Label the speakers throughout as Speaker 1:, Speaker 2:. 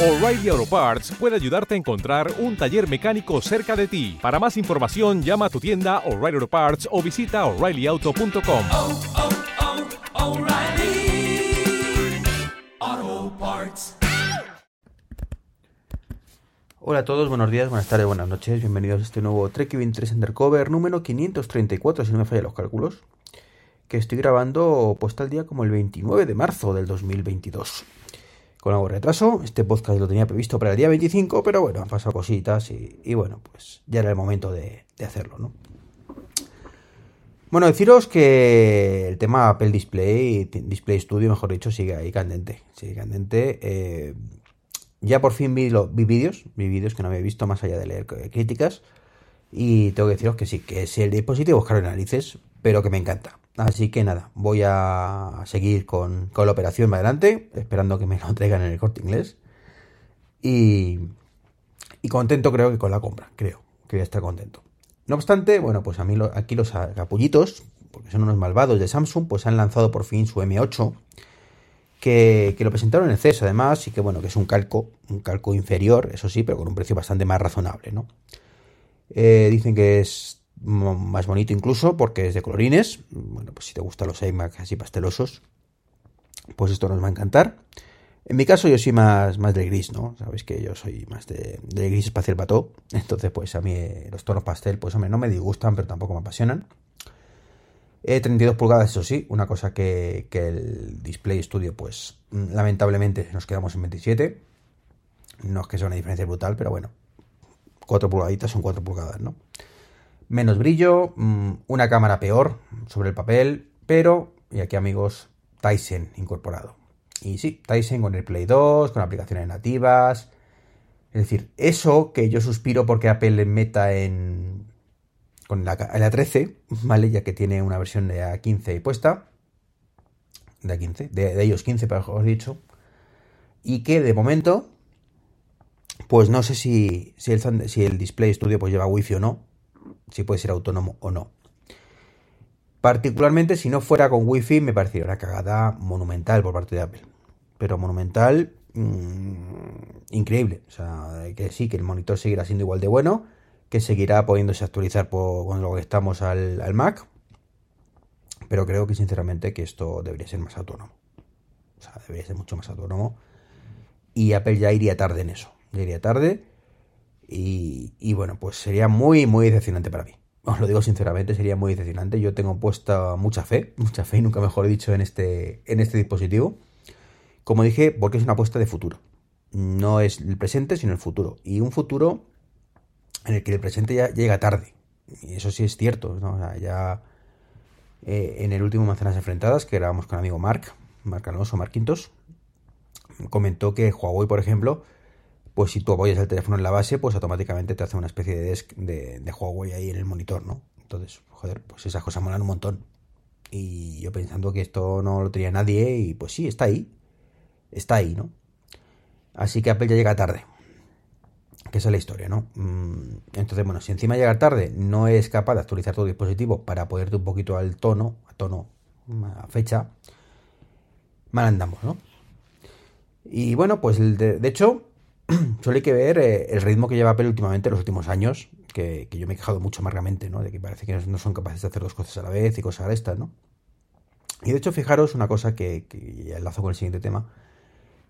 Speaker 1: O'Reilly Auto Parts puede ayudarte a encontrar un taller mecánico cerca de ti. Para más información, llama a tu tienda O'Reilly Auto Parts o visita oreillyauto.com.
Speaker 2: oh, oh, Parts.
Speaker 3: Hola a todos, buenos días, buenas tardes, buenas noches, bienvenidos a este nuevo Trek 23 Undercover número 534, si no me fallan los cálculos, que estoy grabando pues tal día como el 29 de marzo del 2022. Con algo de retraso, este podcast lo tenía previsto para el día 25, pero bueno, han pasado cositas y, bueno, pues ya era el momento de, de hacerlo, ¿no? Bueno, deciros que el tema Apple Display, Display Studio, mejor dicho, sigue ahí candente. Sigue candente. Eh, ya por fin vi, lo, vi vídeos, vi vídeos que no había visto más allá de leer críticas. Y tengo que deciros que sí, que es el dispositivo caro narices, pero que me encanta. Así que nada, voy a seguir con, con la operación más adelante, esperando que me lo traigan en el corte inglés. Y, y contento creo que con la compra, creo que voy a estar contento. No obstante, bueno, pues a mí lo, aquí los capullitos, porque son unos malvados de Samsung, pues han lanzado por fin su M8, que, que, lo presentaron en el CES además, y que bueno, que es un calco, un calco inferior, eso sí, pero con un precio bastante más razonable, ¿no? Eh, dicen que es más bonito incluso porque es de colorines. Bueno, pues si te gustan los iMac así pastelosos, pues esto nos va a encantar. En mi caso yo soy más, más de gris, ¿no? Sabéis que yo soy más de, gris espacial pato. Entonces pues a mí eh, los tonos pastel pues hombre no me disgustan pero tampoco me apasionan. Eh, 32 pulgadas, eso sí, una cosa que, que, el Display Studio pues lamentablemente nos quedamos en 27. No es que sea una diferencia brutal, pero bueno, 4 pulgaditas son 4 pulgadas, ¿no? Menos brillo, mm, una cámara peor sobre el papel, pero, y aquí amigos, Tyson incorporado. Y sí, Tyson con el Play 2, con aplicaciones nativas. Es decir, eso que yo suspiro porque Apple meta en. con la, en la 13, ¿vale? Ya que tiene una versión de A15 puesta. De A15, de, de ellos 15, para os dicho. Y que de momento. Pues no sé si, si, el, si el Display Studio pues lleva Wi-Fi o no. Si puede ser autónomo o no. Particularmente si no fuera con wifi me parecería una cagada monumental por parte de Apple. Pero monumental, mmm, increíble. O sea, que sí, que el monitor seguirá siendo igual de bueno, que seguirá pudiéndose actualizar cuando lo estamos al, al, Mac. Pero creo que sinceramente que esto debería ser más autónomo. O sea, debería ser mucho más autónomo. Y Apple ya iría tarde en eso. Iría tarde. Y, y bueno, pues sería muy, muy decepcionante para mí os lo digo sinceramente, sería muy decepcionante. Yo tengo puesta mucha fe, mucha fe, y nunca mejor dicho, en este, en este dispositivo. Como dije, porque es una apuesta de futuro. No es el presente, sino el futuro. Y un futuro en el que el presente ya llega tarde. Y eso sí es cierto. ¿no? O sea, ya eh, en el último Manzanas Enfrentadas, que grabamos con amigo Mark, Mark Alonso, Mark Quintos, comentó que Huawei, por ejemplo, pues si tú apoyas el teléfono en la base, pues automáticamente te hace una especie de desk de, de Huawei ahí en el monitor, ¿no? Entonces, joder, pues esas cosas molan un montón. Y yo pensando que esto no lo tenía nadie, y pues sí, está ahí. Está ahí, ¿no? Así que Apple ya llega tarde. Que esa es la historia, ¿no? Entonces, bueno, si encima llega tarde, no es capaz de actualizar tu dispositivo para poderte un poquito al tono, a tono, a fecha, mal andamos, ¿no? Y bueno, pues de hecho, solo hay que ver eh, el ritmo que lleva Apple últimamente en los últimos años, que, yo me he quejado mucho amargamente, ¿no? De que parece que no son capaces de hacer dos cosas a la vez y cosas de estas, ¿no? Y de hecho, fijaros una cosa que, enlazo con el siguiente tema,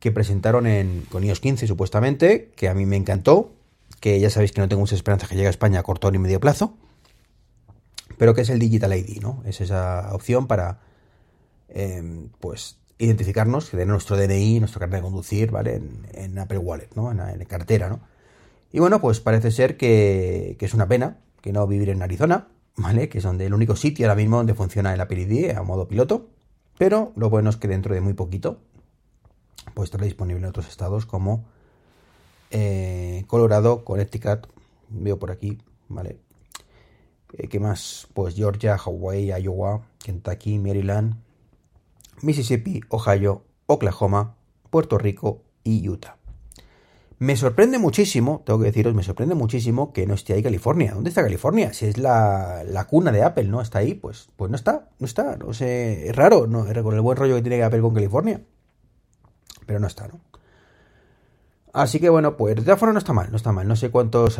Speaker 3: que presentaron en, con iOS 15 supuestamente, que a mí me encantó, que ya sabéis que no tengo mucha esperanza que llegue a España a corto ni medio plazo, pero que es el Digital ID, ¿no? Es esa opción para, eh, pues, identificarnos, tener nuestro DNI, nuestro carnet de conducir, ¿vale? En, en Apple Wallet, ¿no? En, en, cartera, ¿no? Y bueno, pues parece ser que, que, es una pena que no vivir en Arizona, ¿vale? Que es donde el único sitio ahora mismo donde funciona el Apple ID a modo piloto. Pero lo bueno es que dentro de muy poquito, pues estará disponible en otros estados como eh, Colorado, Connecticut, veo por aquí, ¿vale? Eh, ¿Qué más? Pues Georgia, Hawaii, Iowa, Kentucky, Maryland, Mississippi, Ohio, Oklahoma, Puerto Rico y Utah. Me sorprende muchísimo, tengo que deciros, me sorprende muchísimo que no esté ahí California. ¿Dónde está California? Si es la, la cuna de Apple, ¿no? Está ahí, pues, pues no está, no está, no sé, es raro, ¿no? Con el buen rollo que tiene Apple con California. Pero no está, ¿no? Así que bueno, pues de todas no está mal, no está mal. No sé cuántos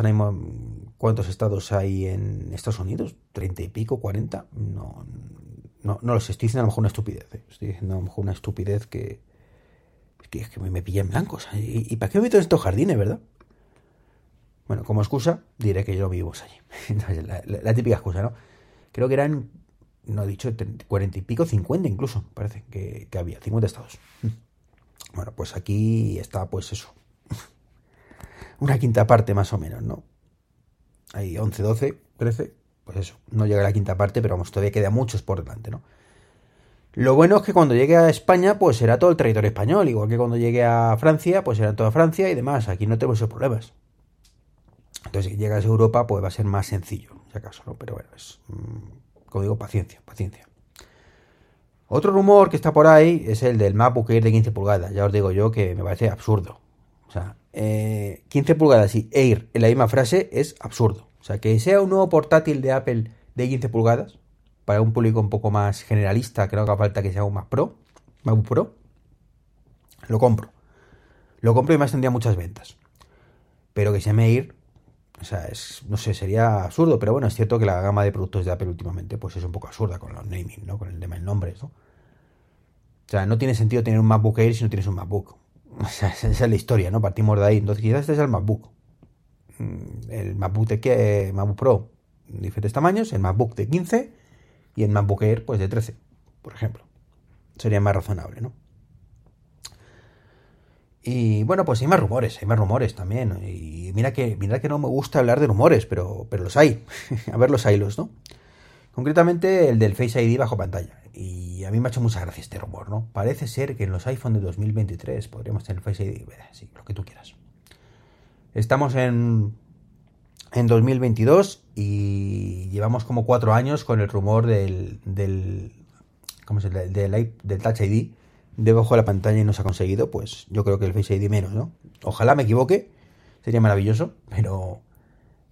Speaker 3: cuántos estados hay en Estados Unidos, treinta y pico, cuarenta. No, no, no lo sé, estoy diciendo a lo mejor una estupidez. ¿eh? Estoy diciendo a lo mejor una estupidez que. Es que, me, me pilla en blancos. ¿Y, ¿Y, para qué me meto en estos jardines, verdad? Bueno, como excusa, diré que yo vivo allí. la, la, típica excusa, ¿no? Creo que eran, no he dicho, cuarenta y pico, cincuenta incluso, parece que, que había, cincuenta estados. Bueno, pues aquí está, pues eso. Una quinta parte más o menos, ¿no? Hay 11, 12, 13, pues eso. No llega a la quinta parte, pero vamos, todavía queda muchos por delante, ¿no? Lo bueno es que cuando llegue a España, pues será todo el territorio español, igual que cuando llegue a Francia, pues será toda Francia y demás. Aquí no tenemos esos problemas. Entonces, si llegas a Europa, pues va a ser más sencillo, si acaso, ¿no? Pero bueno, es, mm, como digo, paciencia, paciencia. Otro rumor que está por ahí es el del MacBook Air de 15 pulgadas. Ya os digo yo que me parece absurdo. O sea, 15 eh, pulgadas y Air en la misma frase es absurdo. O sea, que sea un nuevo portátil de Apple de 15 pulgadas para un público un poco más generalista, que no haga falta que sea un Mac Pro, MacBook Pro, lo compro. Lo compro y más tendría muchas ventas. Pero que se llame Air, o sea, es, no sé, sería absurdo, pero bueno, es cierto que la gama de productos de Apple últimamente pues es un poco absurda con los naming, ¿no? Con el tema del nombre, ¿no? O sea, no tiene sentido tener un MacBook Air si no tienes un MacBook. O sea, esa es la historia, ¿no? Partimos de ahí. Entonces, quizás este es el MacBook. Mm, el MacBook, de, eh, MacBook Pro, diferentes tamaños, el MacBook de 15 y el MacBook Air, pues de 13, por ejemplo. Sería más razonable, ¿no? Y bueno, pues hay más rumores, hay más rumores también. Y mira que, mira que no me gusta hablar de rumores, pero, pero los hay. a ver los hilos, ¿no? Concretamente el del Face ID bajo pantalla. Y a mí me ha hecho mucha gracia este rumor, ¿no? Parece ser que en los iPhone de 2023 podríamos tener Face ID, sí, lo que tú quieras. Estamos en, en 2022 y llevamos como cuatro años con el rumor del, del ¿cómo se? Del, del Touch ID debajo de la pantalla y no se ha conseguido, pues yo creo que el Face ID menos, ¿no? Ojalá me equivoque, sería maravilloso, pero,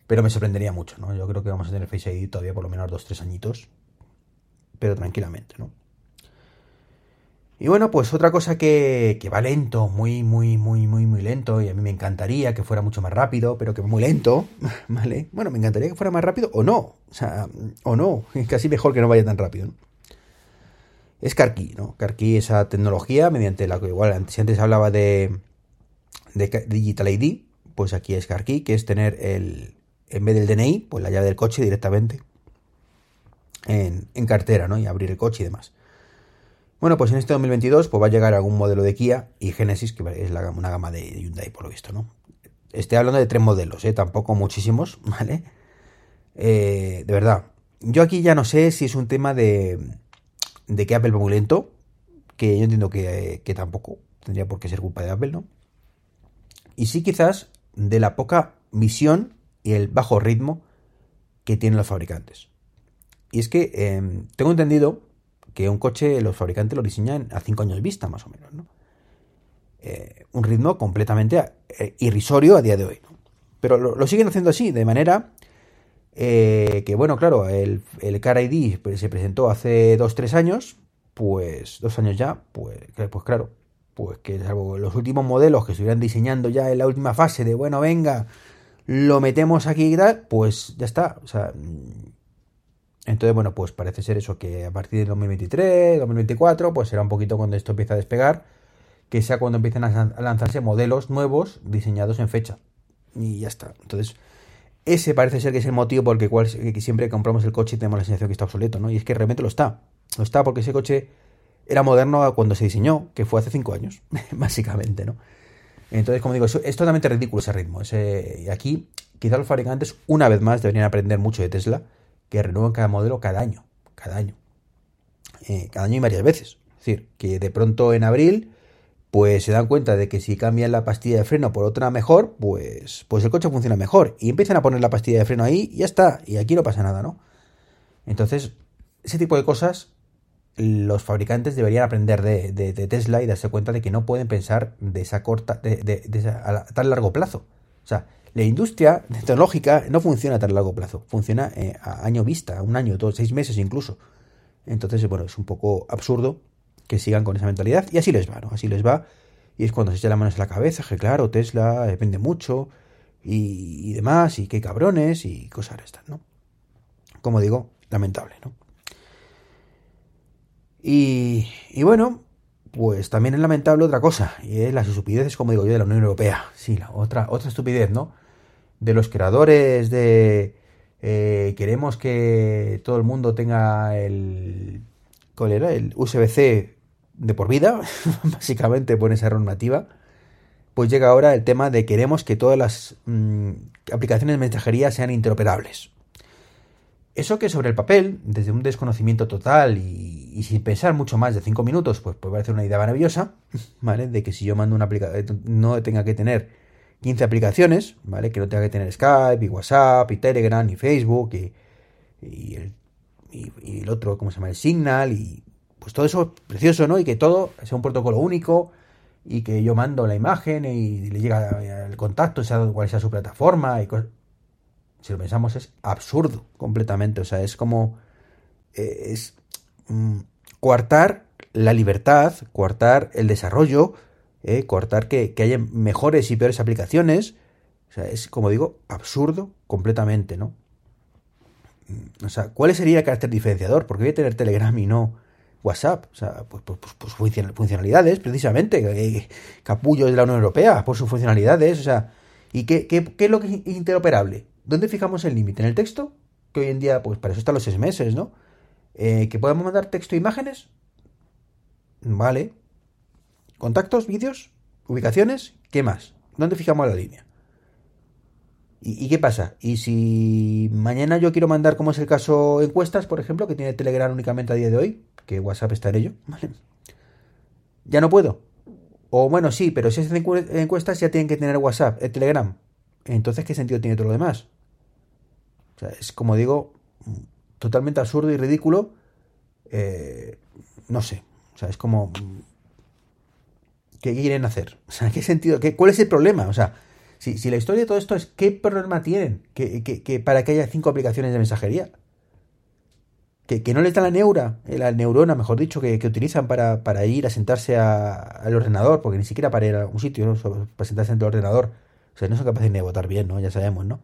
Speaker 3: pero me sorprendería mucho, ¿no? Yo creo que vamos a tener Face ID todavía por lo menos dos, tres añitos, pero tranquilamente, ¿no? Y bueno, pues otra cosa que, que va lento, muy, muy, muy, muy, muy lento, y a mí me encantaría que fuera mucho más rápido, pero que muy lento, ¿vale? Bueno, me encantaría que fuera más rápido o no, o sea, o no, casi mejor que no vaya tan rápido, ¿no? es CarKey, ¿no? CarKey, esa tecnología mediante la que igual si antes hablaba de, de Digital ID, pues aquí es CarKey, que es tener el, en vez del DNI, pues la llave del coche directamente en, en, cartera, ¿no? Y abrir el coche y demás. Bueno, pues en este 2022 pues va a llegar algún modelo de Kia y Genesis, que es una gama de Hyundai, por lo visto, ¿no? Estoy hablando de tres modelos, ¿eh? Tampoco muchísimos, ¿vale? Eh, de verdad. Yo aquí ya no sé si es un tema de, de que Apple va muy lento, que yo entiendo que, tampoco tendría por qué ser culpa de Apple, ¿no? Y sí quizás de la poca visión y el bajo ritmo que tienen los fabricantes. Y es que em, tengo entendido que un coche los fabricantes lo diseñan a 5 años vista, más o menos, ¿no? Eh, un ritmo completamente eh, irrisorio a día de hoy, ¿no? Pero lo, siguen haciendo así, de manera eh, que bueno, claro, el, el Car ID se presentó hace 2-3 años, pues dos años ya, pues, pues claro, pues que salvo los últimos modelos que estuvieran diseñando ya en la última fase de, bueno, venga, lo metemos aquí y tal, pues ya está. O sea, entonces, bueno, pues parece ser eso, que a partir de 2023, 2024, pues será un poquito cuando esto empiece a despegar, que sea cuando empiecen a lanzarse modelos nuevos diseñados en fecha. Y ya está. Entonces, ese parece ser que es el motivo por el cual siempre que compramos el coche tenemos la sensación que está obsoleto, ¿no? Y es que realmente lo está. Lo está porque ese coche era moderno cuando se diseñó, que fue hace cinco años, básicamente, ¿no? Entonces, como digo, es totalmente ridículo ese ritmo. y aquí, quizá los fabricantes, una vez más, deberían aprender mucho de Tesla, que renuevan cada modelo cada año. Cada año. Eh, cada año y varias veces. Es decir, que de pronto en abril pues se dan cuenta de que si cambian la pastilla de freno por otra mejor, pues, pues el coche funciona mejor. Y empiezan a poner la pastilla de freno ahí y ya está. Y aquí no pasa nada, ¿no? Entonces, ese tipo de cosas los fabricantes deberían aprender de, Tesla y darse cuenta de que no pueden pensar de esa corta, de, a tan largo plazo. O sea, la industria tecnológica no funciona a tan largo plazo, funciona eh, a año vista, un año, dos, seis meses incluso. Entonces, bueno, es un poco absurdo que sigan con esa mentalidad y así les va, ¿no? Así les va Y es cuando se echa las manos a la cabeza, que claro, Tesla depende mucho y, y demás, y qué cabrones y cosas estas, ¿no? Como digo, lamentable, ¿no? Y, y bueno, pues también es lamentable otra cosa, y es las estupideces, como digo yo, de la Unión Europea. Sí, la otra, otra estupidez, ¿no? De los creadores de... eh, queremos que todo el mundo tenga el... ¿Cuál era? El USB-C de por vida, básicamente por esa normativa. Pues llega ahora el tema de queremos que todas las mm, aplicaciones de mensajería sean interoperables. Eso que sobre el papel, desde un desconocimiento total y, sin pensar mucho más de 5 minutos, pues puede parecer una idea maravillosa, ¿vale? De que si yo mando una aplicación, no tenga que tener 15 aplicaciones, ¿vale? Que no tenga que tener Skype, y WhatsApp, y Telegram, y Facebook, y, el, y- el otro, ¿cómo se llama? El Signal, y pues todo eso precioso, ¿no? Y que todo sea un protocolo único, y que yo mando la imagen y le llega el contacto, sea cual sea su plataforma, si lo pensamos, es absurdo completamente. O sea, es como. eh, es mm, coartar la libertad, coartar el desarrollo, eh, coartar que, que haya mejores y peores aplicaciones. O sea, es como digo, absurdo completamente, ¿no? Mm, O sea, ¿cuál sería el carácter diferenciador? Porque voy a tener Telegram y no WhatsApp. O sea, pues, pues, pues, pues funcion- funcionalidades, precisamente. capullos de la Unión Europea, por sus funcionalidades. O sea, ¿y qué, qué, qué es lo que es interoperable? ¿Dónde fijamos el límite? ¿En el texto? Que hoy en día, pues para eso están los SMS, ¿no? Eh, ¿Que podemos mandar texto e imágenes? Vale. ¿Contactos, vídeos, ubicaciones? ¿Qué más? ¿Dónde fijamos la línea? ¿Y, qué pasa? ¿Y si mañana yo quiero mandar, como es el caso, encuestas, por ejemplo, que tiene Telegram únicamente a día de hoy, que WhatsApp está en ello, ¿vale? Ya no puedo. O bueno, sí, pero si encu- encuestas ya tienen que tener WhatsApp, el Telegram. Entonces, ¿qué sentido tiene todo lo demás? O sea, es como digo, totalmente absurdo y ridículo. eh, no sé. O sea, es como. ¿Qué quieren hacer? O sea, ¿qué sentido? ¿Qué, ¿Cuál es el problema? O sea, si, si la historia de todo esto es ¿qué problema tienen que, que- que para que haya cinco aplicaciones de mensajería? Que, que no les da la neura, eh, la neurona, mejor dicho, que, utilizan para, para ir a sentarse a- al ordenador, porque ni siquiera para ir a un sitio, ¿no? Para sentarse ante el ordenador. O sea, no son capaces ni de votar bien, ¿no? Ya sabemos, ¿no?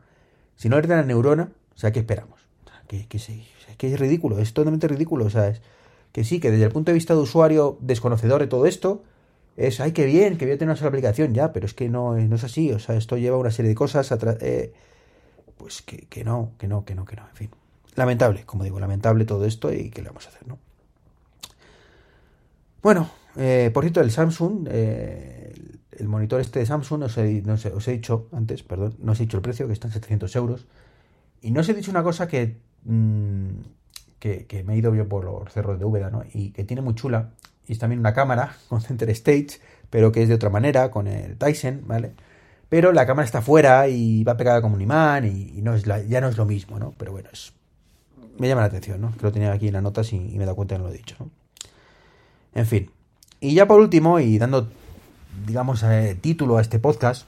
Speaker 3: Si no les da la neurona, o sea, ¿qué esperamos? O sea, que, que, sí, o sea, es ridículo, es totalmente ridículo. O sea, es que sí, que desde el punto de vista de usuario desconocedor de todo esto, es, ay, qué bien, que voy a tener una sola aplicación, ya, pero es que no, no es así. O sea, esto lleva una serie de cosas eh, pues que, que no, que no, que no, que no, en fin. Lamentable, como digo, lamentable todo esto y qué le vamos a hacer, ¿no? Bueno, eh, por cierto, el Samsung, eh, el, monitor este de Samsung, os he, no os he dicho antes, perdón, no os he dicho el precio, que está en 700 euros. Y no os he dicho una cosa que, mm, que, me he ido yo por los cerros de Úbeda, ¿no? Y que tiene muy chula. Y es también una cámara con Center Stage, pero que es de otra manera, con el Tyson, ¿vale? Pero la cámara está fuera y va pegada como un imán y, no es la- ya no es lo mismo, ¿no? Pero bueno, es, me llama la atención, ¿no? Que lo tenía aquí en las notas y, me he dado cuenta que no lo he dicho. En fin. Y ya por último, y dando, digamos, eh, título a este podcast,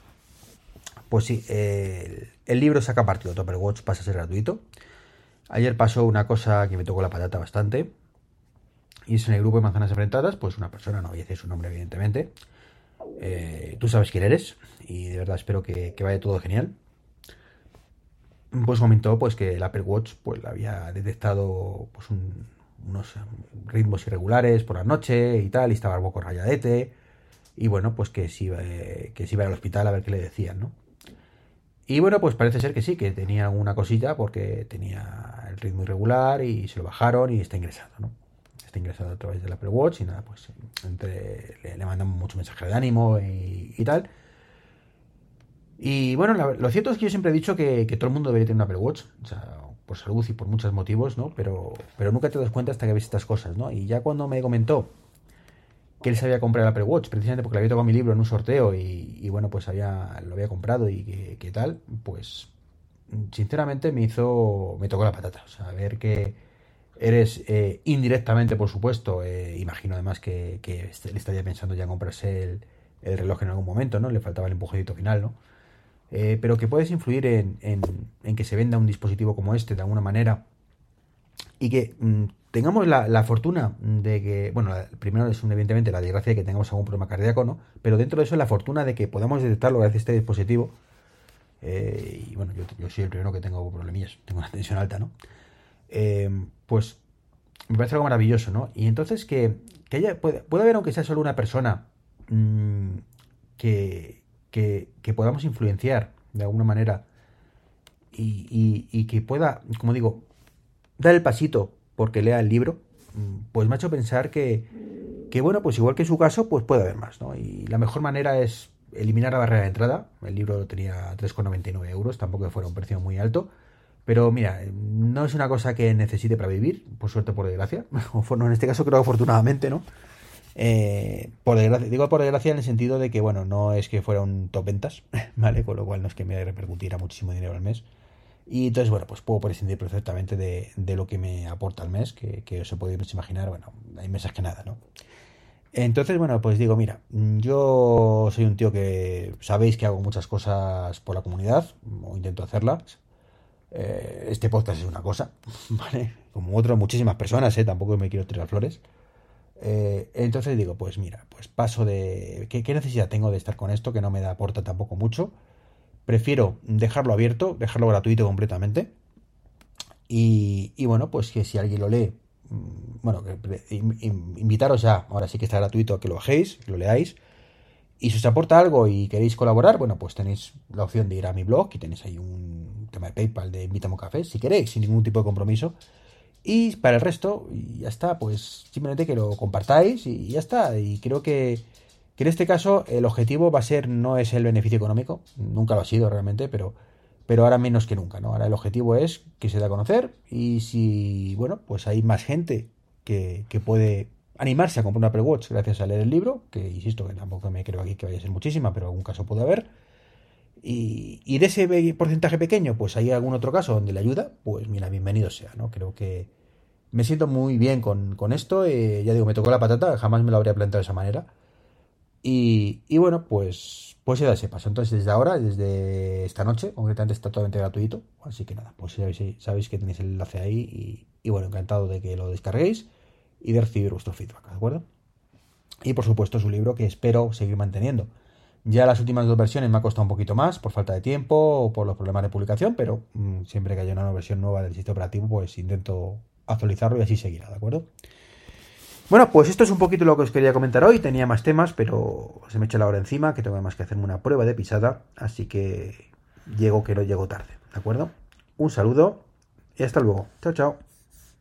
Speaker 3: pues sí, el, el libro saca partido, Topper Watch pasa a ser gratuito. Ayer pasó una cosa que me tocó la patata bastante. Y es en el grupo de manzanas enfrentadas, pues una persona, no voy a decir su nombre evidentemente. eh, tú sabes quién eres y de verdad espero que, vaya todo genial. Pues comentó pues que el Apple Watch pues había detectado pues un- unos ritmos irregulares por la noche y tal, y estaba un poco rayadete. Y bueno, pues que si, eh, que si iba al hospital a ver qué le decían, ¿no? Y bueno, pues parece ser que sí, que tenía alguna cosita porque tenía el ritmo irregular y se lo bajaron y está ingresado, ¿no? Está ingresado a través del Apple Watch y nada, pues entre, le, le mandan mucho mensaje de ánimo y, tal. Y bueno, lo cierto es que yo siempre he dicho que, que todo el mundo debería tener un Apple Watch, o sea, por salud y por muchos motivos, ¿no? Pero, pero nunca te das cuenta hasta que ves estas cosas, ¿no? Y ya cuando me comentó que él se había comprado el Apple Watch, precisamente porque le había tocado mi libro en un sorteo y, bueno, pues había, lo había comprado y que, que tal, pues sinceramente me hizo, me tocó la patata. O sea, ver que eres eh, indirectamente, por supuesto, eh, imagino además que, que este- él estaría pensando ya en comprarse el, el reloj en algún momento, ¿no? Le faltaba el empujoncito final, ¿no? Eh, pero que puedes influir en, en- en que se venda un dispositivo como este de alguna manera y que mm, tengamos la, la, fortuna de que, bueno, primero es evidentemente la desgracia de que tengamos algún problema cardíaco, ¿no? Pero dentro de eso la fortuna de que podamos detectarlo gracias a este dispositivo. Eh, y bueno, yo, yo, soy el primero que tengo problemillas, tengo una tensión alta, ¿no? Eh, pues me parece algo maravilloso, ¿no? Y entonces que, que haya, puede, puede, haber, aunque sea solo una persona, mmm, que, que, que, podamos influenciar de alguna manera y, y que pueda, como digo, dar el pasito porque lea el libro, pues me ha hecho pensar que, que, bueno, pues igual que en su caso, pues puede haber más, ¿no? Y la mejor manera es eliminar la barrera de entrada. El libro tenía 3,99 euros, tampoco fuera un precio muy alto. Pero mira, no es una cosa que necesite para vivir, por suerte por desgracia. O en este caso creo afortunadamente, ¿no? Eh, por desgracia, digo por desgracia en el sentido de que, bueno, no es que fuera un top ventas, ¿vale? Con lo cual no es que me repercutiera muchísimo dinero al mes. Y entonces, bueno, pues puedo prescindir perfectamente de, de lo que me aporta al mes, que, que os puede imaginar, bueno, hay meses que nada, ¿no? Entonces, bueno, pues digo, mira, yo soy un tío que sabéis que hago muchas cosas por la comunidad, o intento hacerlas. Eh, este podcast es una cosa, ¿vale? Como otras muchísimas personas, ¿eh? Tampoco me quiero tirar flores. Eh, entonces digo, pues mira, pues paso de... ¿Qué, ¿Qué, necesidad tengo de estar con esto que no me aporta tampoco mucho? Prefiero dejarlo abierto, dejarlo gratuito completamente. Y, y bueno, pues que si alguien lo lee, bueno, invitaros ya, ahora sí que está gratuito a que lo bajéis, que lo leáis. Y si os aporta algo y queréis colaborar, bueno, pues tenéis la opción de ir a mi blog y tenéis ahí un tema de PayPal de Invítame a Café, si queréis, sin ningún tipo de compromiso. Y para el resto, ya está, pues simplemente que lo compartáis y ya está. Y creo que, que en este caso el objetivo va a ser, no es el beneficio económico, nunca lo ha sido realmente, pero pero ahora menos que nunca, ¿no? Ahora el objetivo es que se dé a conocer y si, bueno, pues hay más gente que, que puede animarse a comprar una Apple Watch gracias a leer el libro, que insisto que tampoco me creo aquí que vaya a ser muchísima, pero algún caso puede haber. Y, y, de ese porcentaje pequeño, pues hay algún otro caso donde le ayuda, pues mira, bienvenido sea, ¿no? Creo que me siento muy bien con, con esto, eh, ya digo, me tocó la patata, jamás me lo habría planteado de esa manera. Y, bueno, pues pues da ese paso. Entonces, desde ahora, desde esta noche, concretamente está totalmente gratuito. Así que nada, pues sabéis, sabéis que tenéis el enlace ahí. Y, bueno, encantado de que lo descarguéis y de recibir vuestro feedback, ¿de acuerdo? Y por supuesto es un libro que espero seguir manteniendo. Ya las últimas dos versiones me ha costado un poquito más por falta de tiempo o por los problemas de publicación, pero mmm, siempre que haya una versión nueva del sistema operativo, pues intento actualizarlo y así seguirá, ¿de acuerdo? Bueno, pues esto es un poquito lo que os quería comentar hoy. Tenía más temas, pero se me echa la hora encima, que tengo más que hacerme una prueba de pisada, así que llego que no llego tarde, ¿de acuerdo? Un saludo y hasta luego. Chao, chao.